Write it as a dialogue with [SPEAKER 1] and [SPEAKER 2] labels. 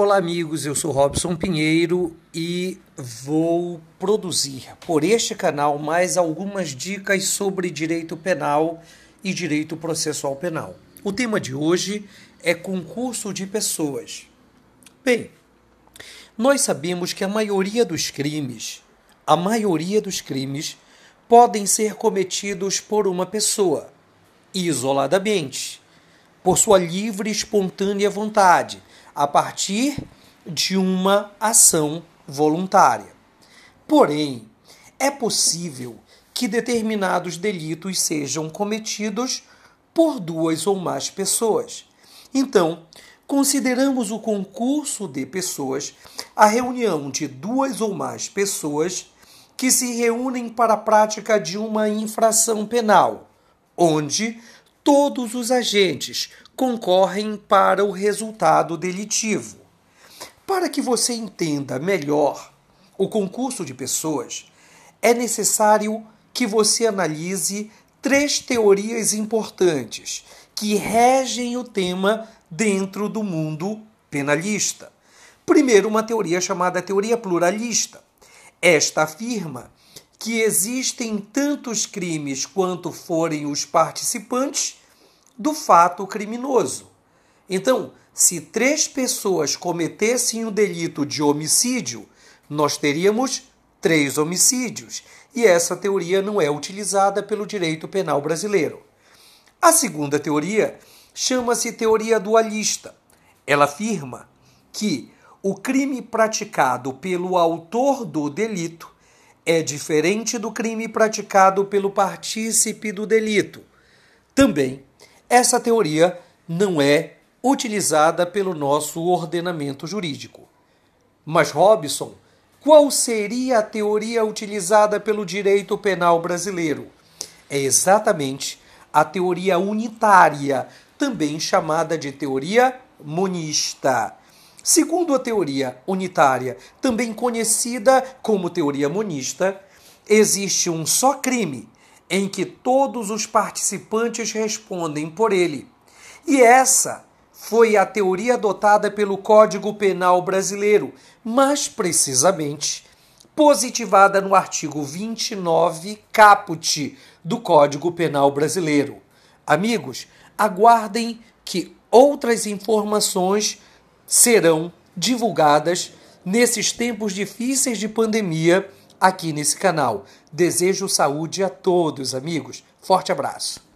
[SPEAKER 1] Olá, amigos. Eu sou Robson Pinheiro e vou produzir por este canal mais algumas dicas sobre direito penal e direito processual penal. O tema de hoje é concurso de pessoas. Bem, nós sabemos que a maioria dos crimes, a maioria dos crimes podem ser cometidos por uma pessoa, isoladamente, por sua livre e espontânea vontade a partir de uma ação voluntária. Porém, é possível que determinados delitos sejam cometidos por duas ou mais pessoas. Então, consideramos o concurso de pessoas a reunião de duas ou mais pessoas que se reúnem para a prática de uma infração penal, onde todos os agentes concorrem para o resultado delitivo. Para que você entenda melhor o concurso de pessoas, é necessário que você analise três teorias importantes que regem o tema dentro do mundo penalista. Primeiro, uma teoria chamada teoria pluralista. Esta afirma que existem tantos crimes quanto forem os participantes do fato criminoso. Então, se três pessoas cometessem o delito de homicídio, nós teríamos três homicídios, e essa teoria não é utilizada pelo direito penal brasileiro. A segunda teoria chama-se teoria dualista. Ela afirma que o crime praticado pelo autor do delito é diferente do crime praticado pelo partícipe do delito. Também essa teoria não é utilizada pelo nosso ordenamento jurídico. Mas, Robson, qual seria a teoria utilizada pelo direito penal brasileiro? É exatamente a teoria unitária, também chamada de teoria monista. Segundo a teoria unitária, também conhecida como teoria monista, existe um só crime em que todos os participantes respondem por ele. E essa foi a teoria adotada pelo Código Penal brasileiro, mais precisamente positivada no artigo 29 caput do Código Penal brasileiro. Amigos, aguardem que outras informações serão divulgadas nesses tempos difíceis de pandemia aqui nesse canal. Desejo saúde a todos, amigos. Forte abraço.